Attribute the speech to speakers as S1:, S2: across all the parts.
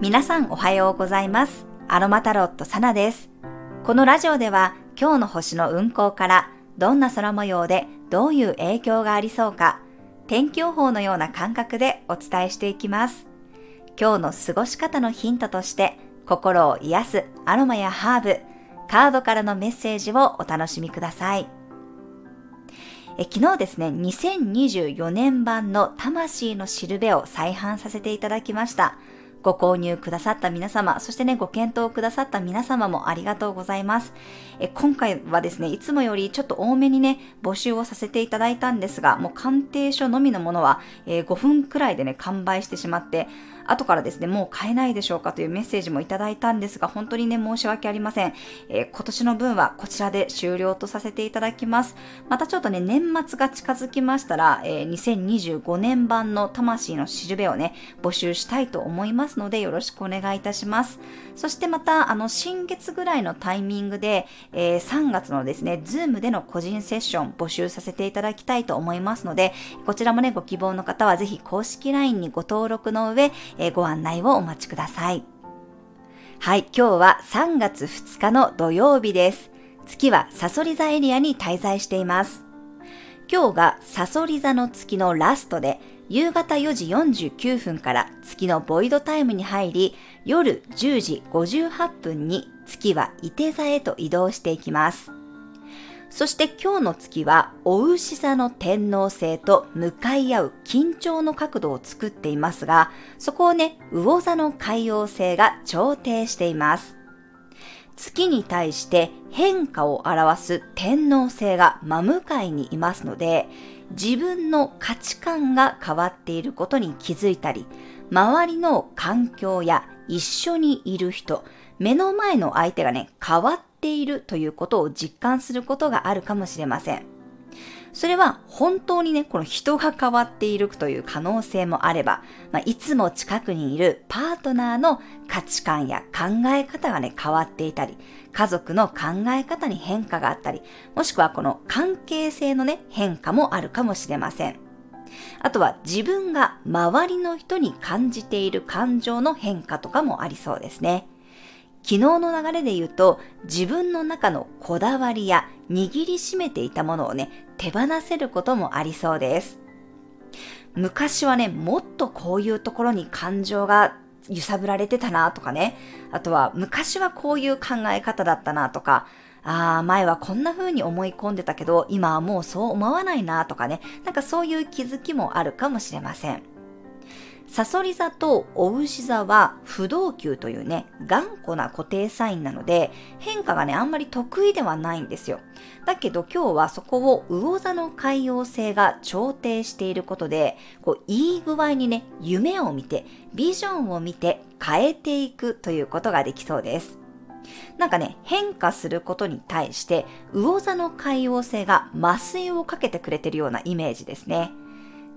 S1: 皆さんおはようございます。アロマタロットサナです。このラジオでは今日の星の運行からどんな空模様でどういう影響がありそうか天気予報のような感覚でお伝えしていきます。今日の過ごし方のヒントとして心を癒すアロマやハーブ、カードからのメッセージをお楽しみください。え昨日ですね、2024年版の魂のしるべを再販させていただきました。ご購入くださった皆様、そしてね、ご検討くださった皆様もありがとうございます。え今回はですね、いつもよりちょっと多めにね、募集をさせていただいたんですが、もう鑑定書のみのものは、えー、5分くらいでね、完売してしまって、後からですね、もう買えないでしょうかというメッセージもいただいたんですが、本当にね、申し訳ありません。えー、今年の分はこちらで終了とさせていただきます。またちょっとね、年末が近づきましたら、えー、2025年版の魂のしるべをね、募集したいと思いますますので、よろしくお願いいたします。そしてまた、あの、新月ぐらいのタイミングで、えー、3月のですね、ズームでの個人セッション募集させていただきたいと思いますので、こちらもね、ご希望の方はぜひ公式 LINE にご登録の上、えー、ご案内をお待ちください。はい、今日は3月2日の土曜日です。月はサソリ座エリアに滞在しています。今日がサソリ座の月のラストで、夕方4時49分から月のボイドタイムに入り、夜10時58分に月は伊手座へと移動していきます。そして今日の月は、お牛座の天皇星と向かい合う緊張の角度を作っていますが、そこをね、魚座の海王星が調停しています。月に対して変化を表す天皇星が真向かいにいますので、自分の価値観が変わっていることに気づいたり、周りの環境や一緒にいる人、目の前の相手がね、変わっているということを実感することがあるかもしれません。それは本当にね、この人が変わっているという可能性もあれば、まあ、いつも近くにいるパートナーの価値観や考え方がね、変わっていたり、家族の考え方に変化があったり、もしくはこの関係性のね、変化もあるかもしれません。あとは自分が周りの人に感じている感情の変化とかもありそうですね。昨日の流れで言うと、自分の中のこだわりや握りしめていたものをね、手放せることもありそうです。昔はね、もっとこういうところに感情が揺さぶられてたなとかね、あとは昔はこういう考え方だったなとか、ああ、前はこんな風に思い込んでたけど、今はもうそう思わないなとかね、なんかそういう気づきもあるかもしれません。サソリ座とお牛座は不動級というね、頑固な固定サインなので、変化がね、あんまり得意ではないんですよ。だけど今日はそこを魚座の海洋性が調停していることで、こう、いい具合にね、夢を見て、ビジョンを見て変えていくということができそうです。なんかね、変化することに対して、魚座の海洋性が麻酔をかけてくれてるようなイメージですね。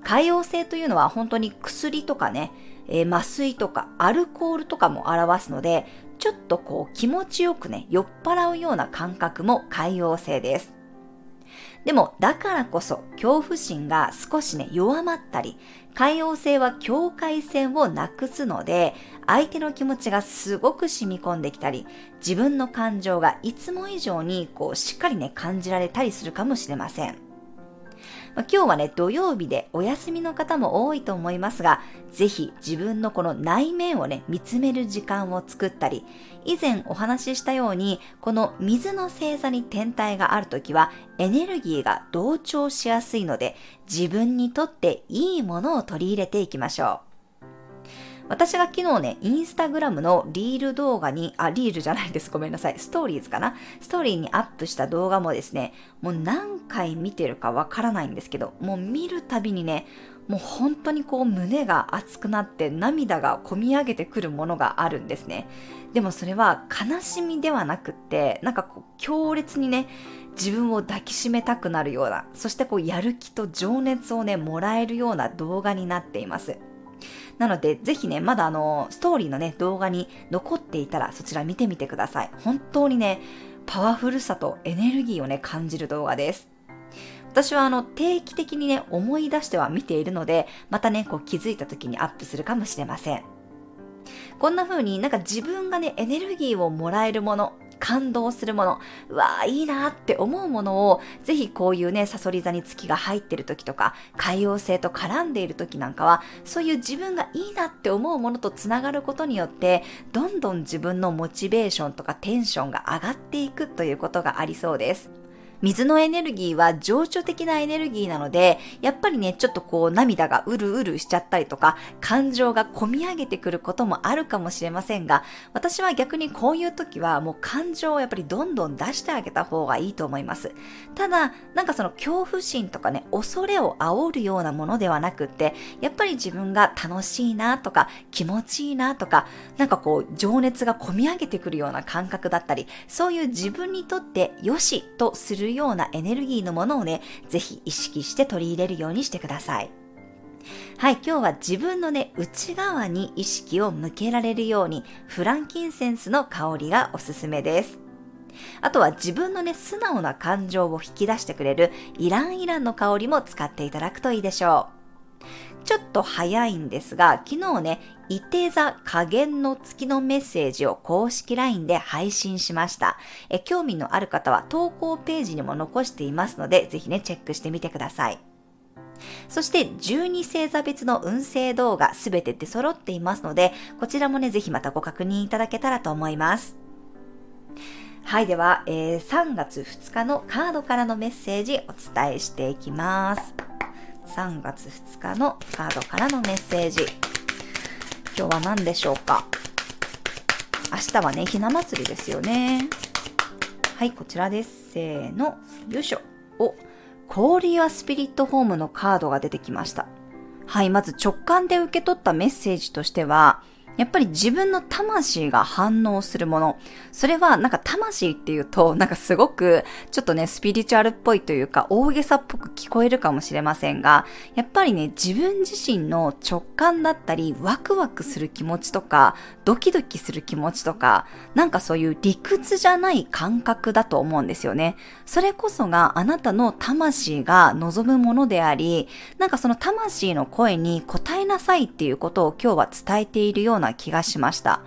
S1: 海洋性というのは本当に薬とかね、えー、麻酔とかアルコールとかも表すので、ちょっとこう気持ちよくね、酔っ払うような感覚も海洋性です。でも、だからこそ恐怖心が少しね、弱まったり、海洋性は境界線をなくすので、相手の気持ちがすごく染み込んできたり、自分の感情がいつも以上にこうしっかりね、感じられたりするかもしれません。まあ、今日はね、土曜日でお休みの方も多いと思いますが、ぜひ自分のこの内面をね、見つめる時間を作ったり、以前お話ししたように、この水の星座に天体があるときは、エネルギーが同調しやすいので、自分にとっていいものを取り入れていきましょう。私が昨日ね、インスタグラムのリール動画に、あ、リールじゃないです。ごめんなさい。ストーリーズかな？ストーリーにアップした動画もですね、もう何回見てるかわからないんですけど、もう見るたびにね、もう本当にこう胸が熱くなって涙がこみ上げてくるものがあるんですね。でもそれは悲しみではなくって、なんかこう強烈にね、自分を抱きしめたくなるような、そしてこうやる気と情熱をね、もらえるような動画になっています。なので、ぜひね、まだあの、ストーリーのね、動画に残っていたら、そちら見てみてください。本当にね、パワフルさとエネルギーをね、感じる動画です。私はあの、定期的にね、思い出しては見ているので、またね、こう気づいた時にアップするかもしれません。こんな風になんか自分がね、エネルギーをもらえるもの、感動するもの、うわーいいなって思うものを、ぜひこういうね、サソリ座に月が入ってる時とか、海洋星と絡んでいる時なんかは、そういう自分がいいなって思うものと繋がることによって、どんどん自分のモチベーションとかテンションが上がっていくということがありそうです。水のエネルギーは情緒的なエネルギーなので、やっぱりね、ちょっとこう涙がうるうるしちゃったりとか、感情が込み上げてくることもあるかもしれませんが、私は逆にこういう時はもう感情をやっぱりどんどん出してあげた方がいいと思います。ただ、なんかその恐怖心とかね、恐れを煽るようなものではなくって、やっぱり自分が楽しいなとか、気持ちいいなとか、なんかこう、情熱が込み上げてくるような感覚だったり、そういう自分にとって良しとするようなエネルギーのものをね、ぜひ意識して取り入れるようにしてください。はい、今日は自分のね、内側に意識を向けられるように、フランキンセンスの香りがおすすめです。あとは自分のね、素直な感情を引き出してくれるイランイランの香りも使っていただくといいでしょう。ちょっと早いんですが、昨日ね、いて座加減の月のメッセージを公式 LINE で配信しました。え興味のある方は投稿ページにも残していますので、ぜひね、チェックしてみてください。そして12星座別の運勢動画すべて出揃っていますので、こちらもね、ぜひまたご確認いただけたらと思います。はい、では、えー、3月2日のカードからのメッセージお伝えしていきます。3月2日のカードからのメッセージ。今日は何でしょうか？明日はね、ひな祭りですよね。はい、こちらです。せーの、よいしょ。お、コーリアスピリットホームのカードが出てきました。はい、まず直感で受け取ったメッセージとしては、やっぱり自分の魂が反応するもの。それはなんか魂っていうとなんかすごくちょっとねスピリチュアルっぽいというか大げさっぽく聞こえるかもしれませんが、やっぱりね自分自身の直感だったりワクワクする気持ちとかドキドキする気持ちとかなんかそういう理屈じゃない感覚だと思うんですよね。それこそがあなたの魂が望むものであり、なんかその魂の声に応えなさいっていうことを今日は伝えているようなな気がしました。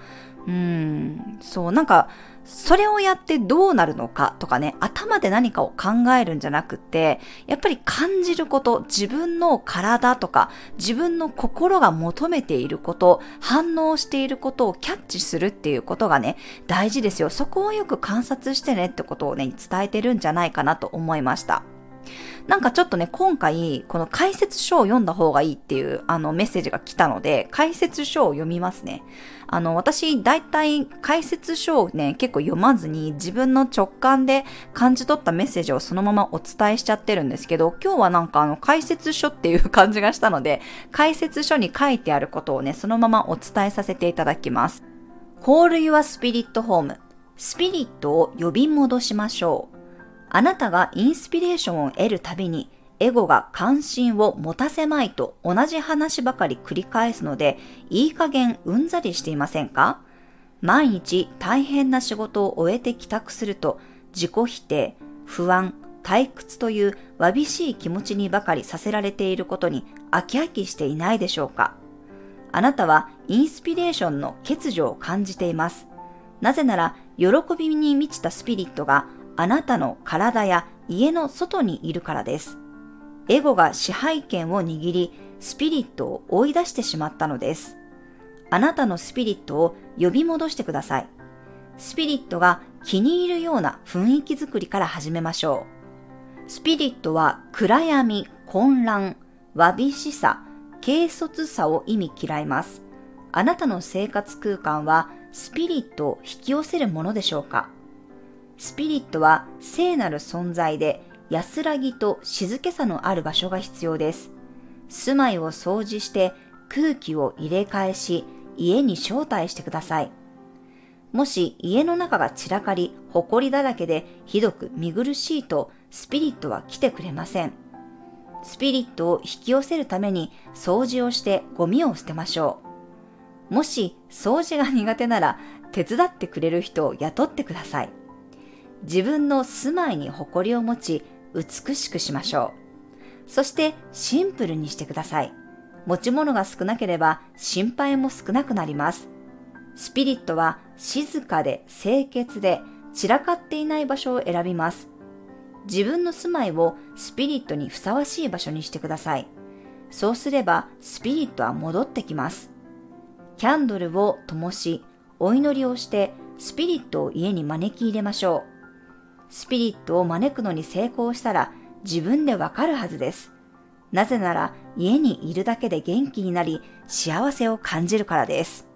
S1: うん、そう、なんか、それをやってどうなるのかとかね、頭で何かを考えるんじゃなくて、やっぱり感じること、自分の体とか、自分の心が求めていること、反応していることをキャッチするっていうことがね、大事ですよ。そこをよく観察してねってことをね、伝えてるんじゃないかなと思いました。なんかちょっとね、今回、この解説書を読んだ方がいいっていう、あの、メッセージが来たので、解説書を読みますね。あの、私、大体、解説書をね、結構読まずに、自分の直感で感じ取ったメッセージをそのままお伝えしちゃってるんですけど、今日はなんかあの、解説書っていう感じがしたので、解説書に書いてあることをね、そのままお伝えさせていただきます。Call Your Spirit Home スピリットを呼び戻しましょう。あなたがインスピレーションを得るたびに、エゴが関心を持たせまいと同じ話ばかり繰り返すので、いい加減うんざりしていませんか？毎日大変な仕事を終えて帰宅すると、自己否定、不安、退屈というわびしい気持ちにばかりさせられていることに飽き飽きしていないでしょうか？あなたはインスピレーションの欠如を感じています。なぜなら、喜びに満ちたスピリットがあなたの体や家の外にいるからです。エゴが支配権を握り、スピリットを追い出してしまったのです。あなたのスピリットを呼び戻してください。スピリットが気に入るような雰囲気づくりから始めましょう。スピリットは暗闇、混乱、わびしさ、軽率さを意味嫌います。あなたの生活空間はスピリットを引き寄せるものでしょうか？スピリットは聖なる存在で安らぎと静けさのある場所が必要です。住まいを掃除して空気を入れ替えし、家に招待してください。もし家の中が散らかり、埃だらけでひどく見苦しいと、スピリットは来てくれません。スピリットを引き寄せるために掃除をしてゴミを捨てましょう。もし掃除が苦手なら手伝ってくれる人を雇ってください。自分の住まいに誇りを持ち、美しくしましょう。そしてシンプルにしてください。持ち物が少なければ心配も少なくなります。スピリットは静かで清潔で散らかっていない場所を選びます。自分の住まいをスピリットにふさわしい場所にしてください。そうすればスピリットは戻ってきます。キャンドルを灯し、お祈りをしてスピリットを家に招き入れましょう。スピリットを招くのに成功したら自分でわかるはずです。なぜなら家にいるだけで元気になり幸せを感じるからです。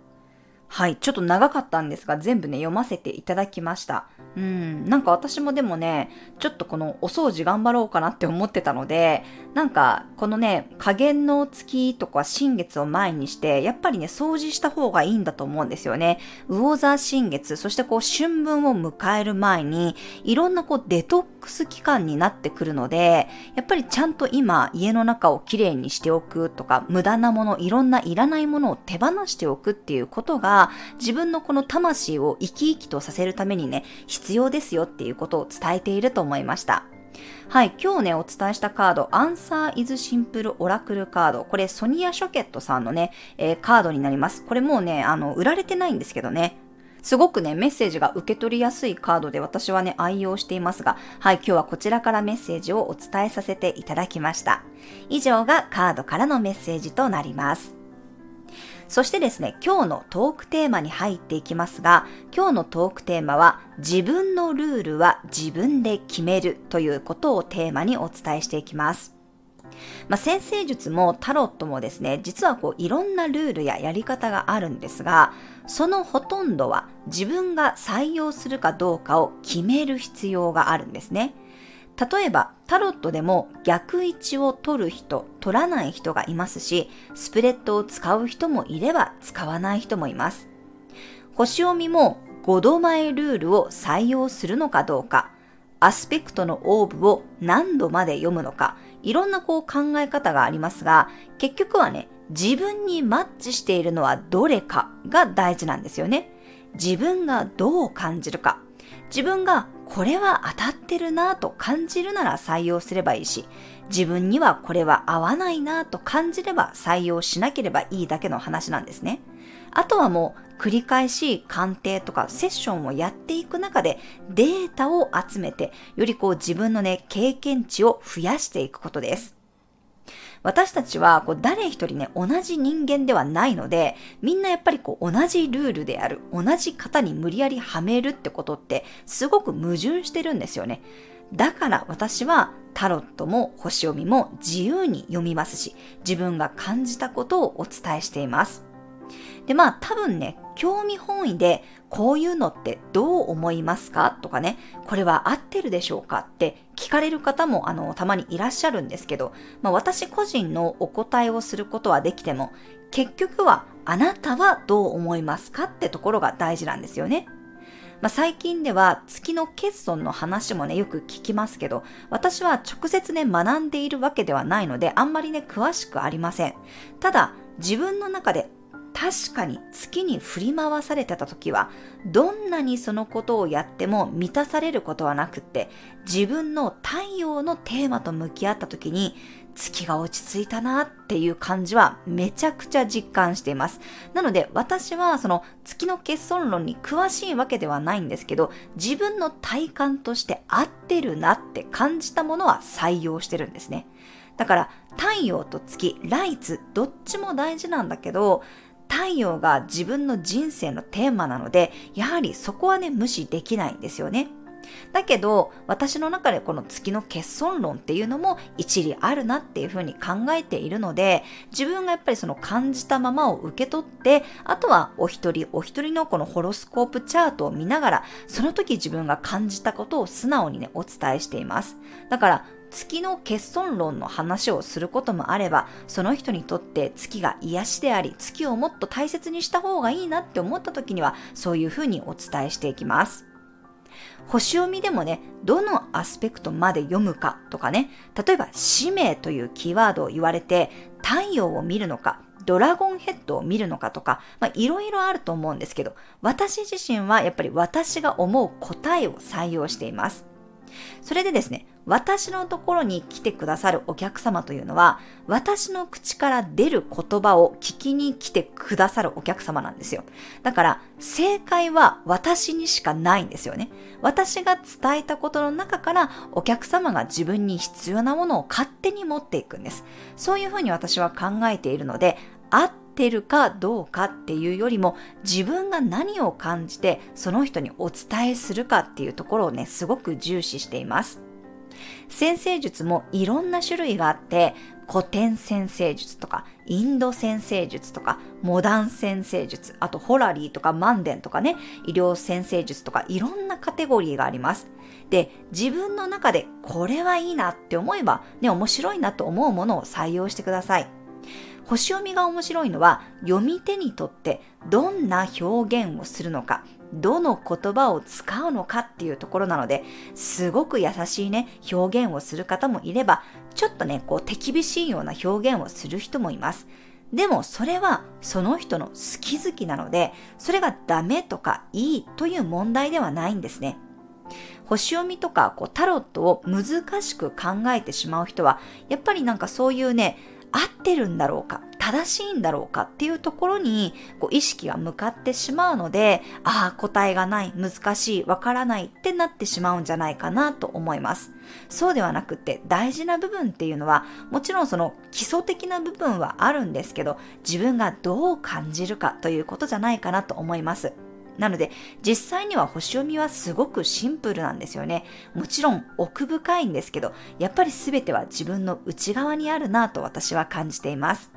S1: はい、ちょっと長かったんですが、全部ね、読ませていただきました。うん、なんか私もでもね、ちょっとこのお掃除頑張ろうかなって思ってたので、なんかこのね、加減の月とか新月を前にして、やっぱりね、掃除した方がいいんだと思うんですよね。魚座新月、そしてこう春分を迎える前に、いろんなこうデトックス期間になってくるので、やっぱりちゃんと今家の中をきれいにしておくとか、無駄なもの、いろんないらないものを手放しておくっていうことが、自分のこの魂を生き生きとさせるためにね、必要ですよっていうことを伝えていると思いました。はい、今日ね、お伝えしたカード、アンサーイズシンプルオラクルカード。これ、ソニア・ショケットさんのね、えー、カードになります。これもうね、あの、売られてないんですけどね。すごくね、メッセージが受け取りやすいカードで私はね、愛用していますが、はい、今日はこちらからメッセージをお伝えさせていただきました。以上がカードからのメッセージとなります。そしてですね、今日のトークテーマに入っていきますが、今日のトークテーマは、自分のルールは自分で決めるということをテーマにお伝えしていきます。まあ、先生術もタロットもですね、実はこういろんなルールややり方があるんですが、そのほとんどは自分が採用するかどうかを決める必要があるんですね。例えば、タロットでも逆位置を取る人、取らない人がいますし、スプレッドを使う人もいれば使わない人もいます。星読みも5度前ルールを採用するのかどうか、アスペクトのオーブを何度まで読むのか、いろんなこう考え方がありますが、結局はね、自分にマッチしているのはどれかが大事なんですよね。自分がどう感じるか。自分がこれは当たってるなぁと感じるなら採用すればいいし、自分にはこれは合わないなぁと感じれば採用しなければいいだけの話なんですね。あとはもう繰り返し鑑定とかセッションをやっていく中でデータを集めてよりこう自分のね経験値を増やしていくことです。私たちはこう誰一人ね、同じ人間ではないので、みんなやっぱりこう同じルールである、同じ型に無理やりはめるってことってすごく矛盾してるんですよね。だから私はタロットも星読みも自由に読みますし、自分が感じたことをお伝えしています。で、まあ多分ね、興味本位でこういうのってどう思いますか？とかね、これは合ってるでしょうか？って聞かれる方もあの、たまにいらっしゃるんですけど、まあ私個人のお答えをすることはできても、結局はあなたはどう思いますかってところが大事なんですよね。まあ、最近では月の欠損の話もね、よく聞きますけど、私は直接ね、学んでいるわけではないので、あんまりね、詳しくありません。ただ、自分の中で確かに月に振り回されてた時は、どんなにそのことをやっても満たされることはなくって、自分の太陽のテーマと向き合った時に、月が落ち着いたなっていう感じはめちゃくちゃ実感しています。なので私はその月の欠損論に詳しいわけではないんですけど、自分の体感として合ってるなって感じたものは採用してるんですね。だから太陽と月、ライツ、どっちも大事なんだけど、太陽が自分の人生のテーマなので、やはりそこはね、無視できないんですよね。だけど、私の中でこの月の欠損論っていうのも一理あるなっていうふうに考えているので、自分がやっぱりその感じたままを受け取って、あとはお一人お一人のこのホロスコープチャートを見ながら、その時自分が感じたことを素直にね、お伝えしています。だから、月の欠損論の話をすることもあれば、その人にとって月が癒しであり、月をもっと大切にした方がいいなって思った時には、そういうふうにお伝えしていきます。星読みでもね、どのアスペクトまで読むかとかね、例えば使命というキーワードを言われて、太陽を見るのか、ドラゴンヘッドを見るのかとか、まあ、いろいろあると思うんですけど、私自身はやっぱり私が思う答えを採用しています。それでですね、私のところに来てくださるお客様というのは、私の口から出る言葉を聞きに来てくださるお客様なんですよ。だから、正解は私にしかないんですよね。私が伝えたことの中からお客様が自分に必要なものを勝手に持っていくんです。そういうふうに私は考えているので、合ってるかどうかっていうよりも自分が何を感じてその人にお伝えするかっていうところをね、すごく重視しています。先生術もいろんな種類があって、古典先生術とか、インド先生術とか、モダン先生術、あとホラリーとかマンデンとかね、医療先生術とか、いろんなカテゴリーがあります。で、自分の中でこれはいいなって思えば、ね、面白いなと思うものを採用してください。星読みが面白いのは、読み手にとってどんな表現をするのか、どの言葉を使うのかっていうところなので、すごく優しいね、表現をする方もいれば、ちょっとね、こう手厳しいような表現をする人もいます。でもそれはその人の好き好きなので、それがダメとかいいという問題ではないんですね。星読みとかこうタロットを難しく考えてしまう人は、やっぱりなんかそういうね、合ってるんだろうか正しいんだろうかっていうところにこう意識が向かってしまうので、ああ、答えがない、難しい、わからないってなってしまうんじゃないかなと思います。そうではなくて大事な部分っていうのは、もちろんその基礎的な部分はあるんですけど、自分がどう感じるかということじゃないかなと思います。なので、実際には星読みはすごくシンプルなんですよね。もちろん奥深いんですけど、やっぱり全ては自分の内側にあるなと私は感じています。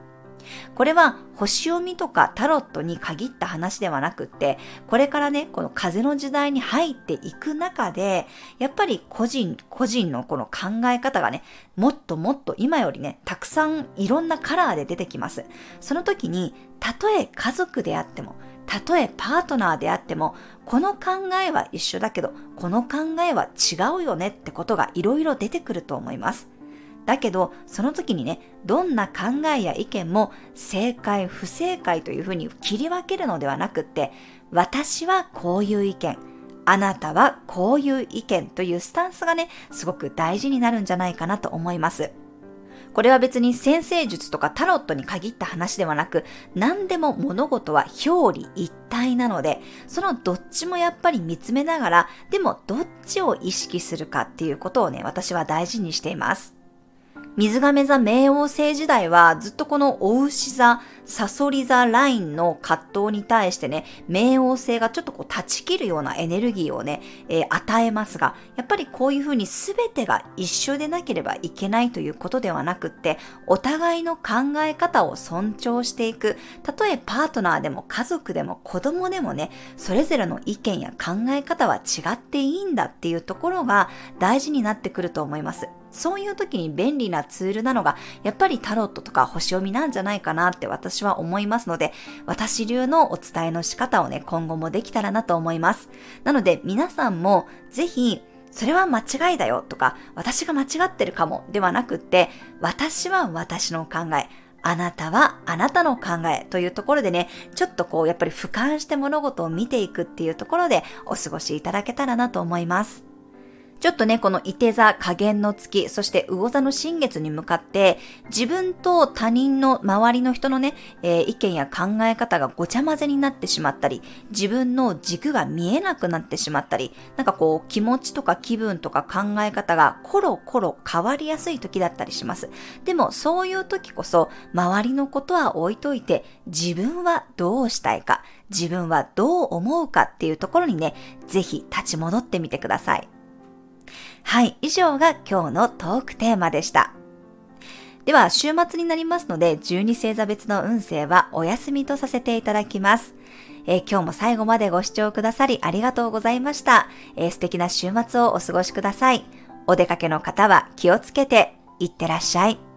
S1: これは星読みとかタロットに限った話ではなくって、これからね、この風の時代に入っていく中で、やっぱり個人、個人のこの考え方がね、もっともっと今よりね、たくさんいろんなカラーで出てきます。その時に、たとえ家族であっても、たとえパートナーであっても、この考えは一緒だけど、この考えは違うよねってことがいろいろ出てくると思います。だけど、その時にね、どんな考えや意見も正解、不正解というふうに切り分けるのではなくって、私はこういう意見、あなたはこういう意見というスタンスがね、すごく大事になるんじゃないかなと思います。これは別に先生術とかタロットに限った話ではなく、何でも物事は表裏一体なので、そのどっちもやっぱり見つめながら、でもどっちを意識するかっていうことをね、私は大事にしています。水亀座冥王星時代はずっとこのお牛座、サソリ座ラインの葛藤に対してね、冥王星がちょっとこう断ち切るようなエネルギーをね、えー、与えますが、やっぱりこういうふうに全てが一緒でなければいけないということではなくって、お互いの考え方を尊重していく。たとえパートナーでも家族でも子供でもね、それぞれの意見や考え方は違っていいんだっていうところが大事になってくると思います。そういう時に便利なツールなのが、やっぱりタロットとか星読みなんじゃないかなって私は思いますので、私流のお伝えの仕方をね、今後もできたらなと思います。なので皆さんもぜひ、それは間違いだよとか、私が間違ってるかもではなくって、私は私の考え、あなたはあなたの考えというところでね、ちょっとこうやっぱり俯瞰して物事を見ていくっていうところでお過ごしいただけたらなと思います。ちょっとね、この伊手座、加減の月、そして魚座の新月に向かって、自分と他人の周りの人のね、えー、意見や考え方がごちゃ混ぜになってしまったり、自分の軸が見えなくなってしまったり、なんかこう、気持ちとか気分とか考え方がコロコロ変わりやすい時だったりします。でも、そういう時こそ、周りのことは置いといて、自分はどうしたいか、自分はどう思うかっていうところにね、ぜひ立ち戻ってみてください。はい、以上が今日のトークテーマでした。では、週末になりますので、12星座別の運勢はお休みとさせていただきます。えー、今日も最後までご視聴くださりありがとうございました、えー、素敵な週末をお過ごしください。お出かけの方は気をつけていってらっしゃい。